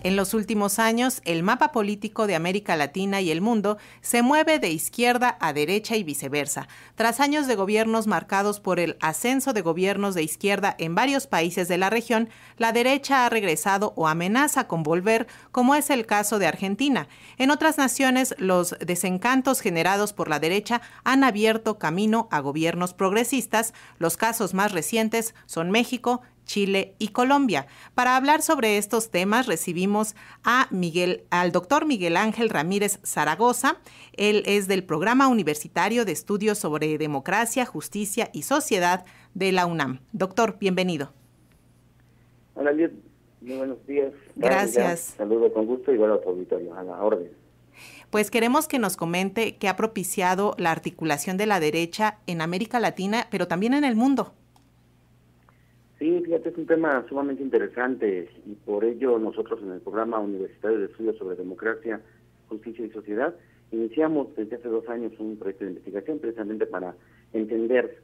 En los últimos años, el mapa político de América Latina y el mundo se mueve de izquierda a derecha y viceversa. Tras años de gobiernos marcados por el ascenso de gobiernos de izquierda en varios países de la región, la derecha ha regresado o amenaza con volver, como es el caso de Argentina. En otras naciones, los desencantos generados por la derecha han abierto camino a gobiernos progresistas. Los casos más recientes son México, Chile y Colombia. Para hablar sobre estos temas recibimos a Miguel, al doctor Miguel Ángel Ramírez Zaragoza. Él es del Programa Universitario de Estudios sobre Democracia, Justicia y Sociedad de la UNAM. Doctor, bienvenido. Hola, Muy buenos días. Gracias. Saludo con gusto y bueno a tu auditorio, a la orden. Pues queremos que nos comente qué ha propiciado la articulación de la derecha en América Latina, pero también en el mundo. Sí, fíjate, es un tema sumamente interesante y por ello nosotros en el programa universitario de estudios sobre democracia, justicia y sociedad iniciamos desde hace dos años un proyecto de investigación precisamente para entender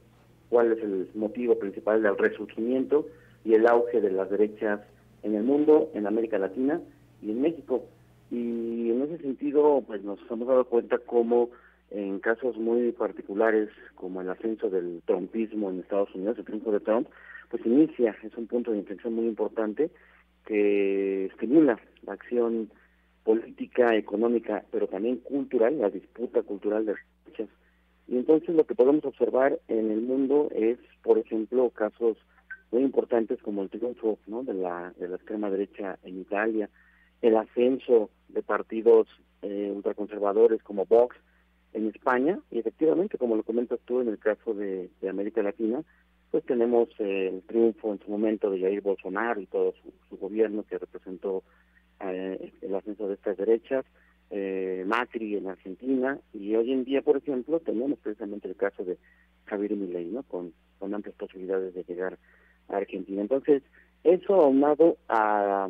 cuál es el motivo principal del resurgimiento y el auge de las derechas en el mundo, en América Latina y en México. Y en ese sentido, pues nos hemos dado cuenta cómo en casos muy particulares, como el ascenso del trumpismo en Estados Unidos, el triunfo de Trump, pues inicia, es un punto de inflexión muy importante que estimula la acción política, económica, pero también cultural, la disputa cultural de derechas. Y entonces lo que podemos observar en el mundo es, por ejemplo, casos muy importantes como el triunfo ¿no? de, la, de la extrema derecha en Italia, el ascenso de partidos eh, ultraconservadores como Vox en España, y efectivamente, como lo comentas tú en el caso de América Latina, pues tenemos eh, el triunfo en su momento de Jair Bolsonaro y todo su, gobierno que representó eh, el ascenso de estas derechas, eh, Macri en Argentina y hoy en día, por ejemplo, tenemos precisamente el caso de Javier Milei, ¿no? Con, con amplias posibilidades de llegar a Argentina. Entonces, eso aunado a,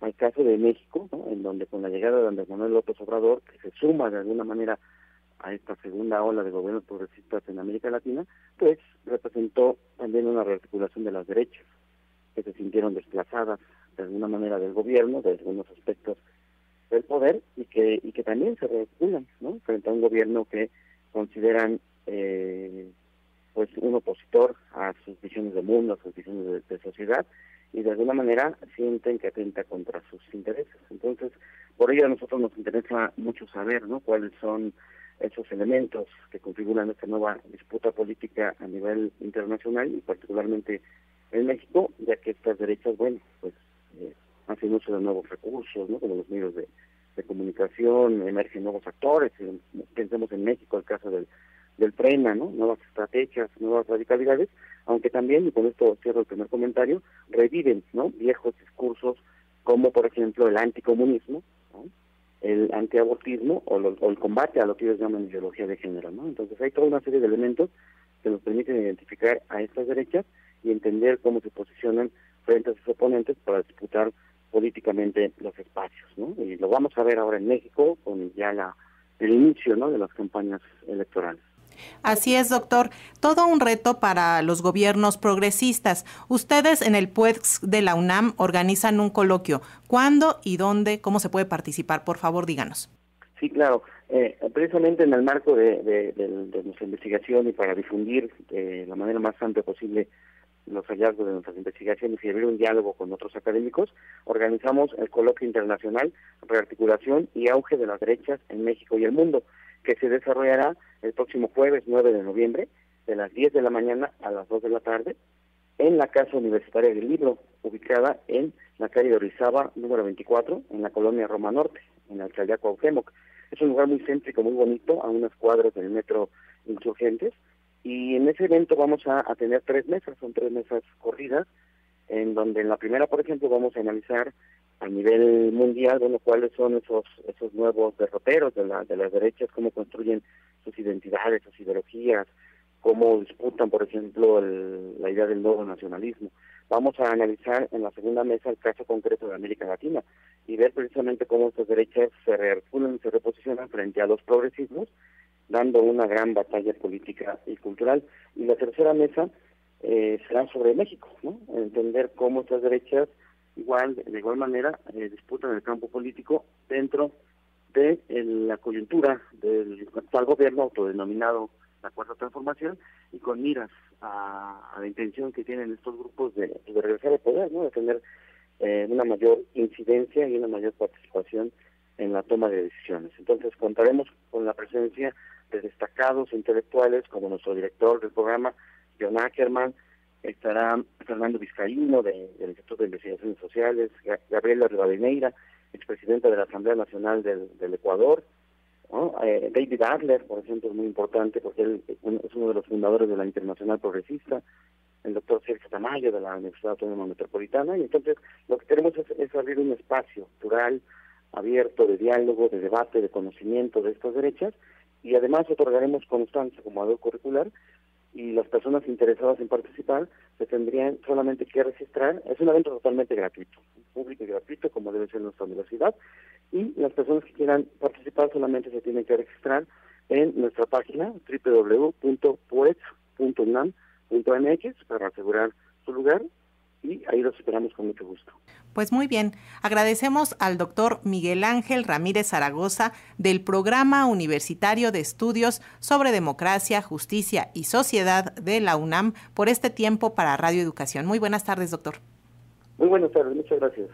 al caso de México, ¿no? en donde con la llegada de Andrés Manuel López Obrador, que se suma de alguna manera a esta segunda ola de gobiernos progresistas en América Latina, pues representó también una rearticulación de las derechas, que se sintieron desplazadas de alguna manera del gobierno, de algunos aspectos del poder, y que, y que también se rearticulan, ¿no? Frente a un gobierno que consideran eh, pues un opositor a sus visiones de mundo, a sus visiones de, sociedad, y de alguna manera sienten que atenta contra sus intereses. Entonces, por ello a nosotros nos interesa mucho saber, ¿no? Cuáles son esos elementos que configuran esta nueva disputa política a nivel internacional y particularmente en México, ya que estas derechas, bueno, pues eh, hacen uso de nuevos recursos, ¿no? Como los medios de, comunicación, emergen nuevos actores, pensemos en México el caso del, del PRENA, ¿no? Nuevas estrategias, nuevas radicalidades, aunque también, y con esto cierro el primer comentario, reviven, ¿no? Viejos discursos como, por ejemplo, el anticomunismo, ¿no? El antiabortismo o, o, el combate a lo que ellos llaman ideología de género, ¿no? Entonces hay toda una serie de elementos que nos permiten identificar a estas derechas y entender cómo se posicionan frente a sus oponentes para disputar políticamente los espacios, ¿no? Y lo vamos a ver ahora en México con ya la el inicio, ¿no? De las campañas electorales. Así es, doctor. Todo un reto para los gobiernos progresistas. Ustedes en el PUEX de la UNAM organizan un coloquio. ¿Cuándo y dónde? ¿Cómo se puede participar? Por favor, díganos. Sí, claro. Eh, precisamente en el marco de, nuestra investigación y para difundir de la manera más amplia posible los hallazgos de nuestras investigaciones y abrir un diálogo con otros académicos, organizamos el Coloquio Internacional Rearticulación y Auge de las Derechas en México y el Mundo, que se desarrollará el próximo jueves 9 de noviembre, de las 10 de la mañana a las 2 de la tarde, en la Casa Universitaria del Libro, ubicada en la calle de Orizaba, número 24, en la colonia Roma Norte, en la alcaldía Cuauhtémoc. Es un lugar muy céntrico, muy bonito, a unas cuadras del metro Insurgentes, y en ese evento vamos a, tener tres mesas, son tres mesas corridas, en donde en la primera, por ejemplo, vamos a analizar a nivel mundial, bueno, cuáles son esos esos nuevos derroteros de, la, de las derechas, cómo construyen sus identidades, sus ideologías, cómo disputan, por ejemplo, la idea del nuevo nacionalismo. Vamos a analizar en la segunda mesa el caso concreto de América Latina y ver precisamente cómo estas derechas se rearticulan se reposicionan frente a los progresismos, dando una gran batalla política y cultural. Y la tercera mesa eh, será sobre México, ¿no? Entender cómo estas derechas igual, de igual manera, eh, disputan el campo político dentro de la coyuntura del actual gobierno autodenominado la Cuarta Transformación y con miras a, la intención que tienen estos grupos de, regresar al poder, ¿no? de tener eh, una mayor incidencia y una mayor participación en la toma de decisiones. Entonces contaremos con la presencia de destacados intelectuales como nuestro director del programa, John Ackerman, estará Fernando Vizcaíno del Instituto de Investigaciones Sociales, Gabriela Rivadeneira, expresidenta de la Asamblea Nacional del, Ecuador, eh, David Adler, por ejemplo, es muy importante porque él es uno de los fundadores de la Internacional Progresista, el doctor Sergio Tamayo de la Universidad Autónoma Metropolitana, y entonces lo que queremos es, abrir un espacio plural, abierto, de diálogo, de debate, de conocimiento de estas derechas, y además otorgaremos constancia como algo curricular y las personas interesadas en participar se tendrían solamente que registrar. Es un evento totalmente gratuito, público y gratuito, como debe ser nuestra universidad. Y las personas que quieran participar solamente se tienen que registrar en nuestra página www.poets.unam.mx para asegurar su lugar y ahí los esperamos con mucho gusto. Pues muy bien, agradecemos al doctor Miguel Ángel Ramírez Zaragoza del Programa Universitario de Estudios sobre Democracia, Justicia y Sociedad de la UNAM por este tiempo para Radio Educación. Muy buenas tardes, doctor. Muy buenas tardes, muchas gracias.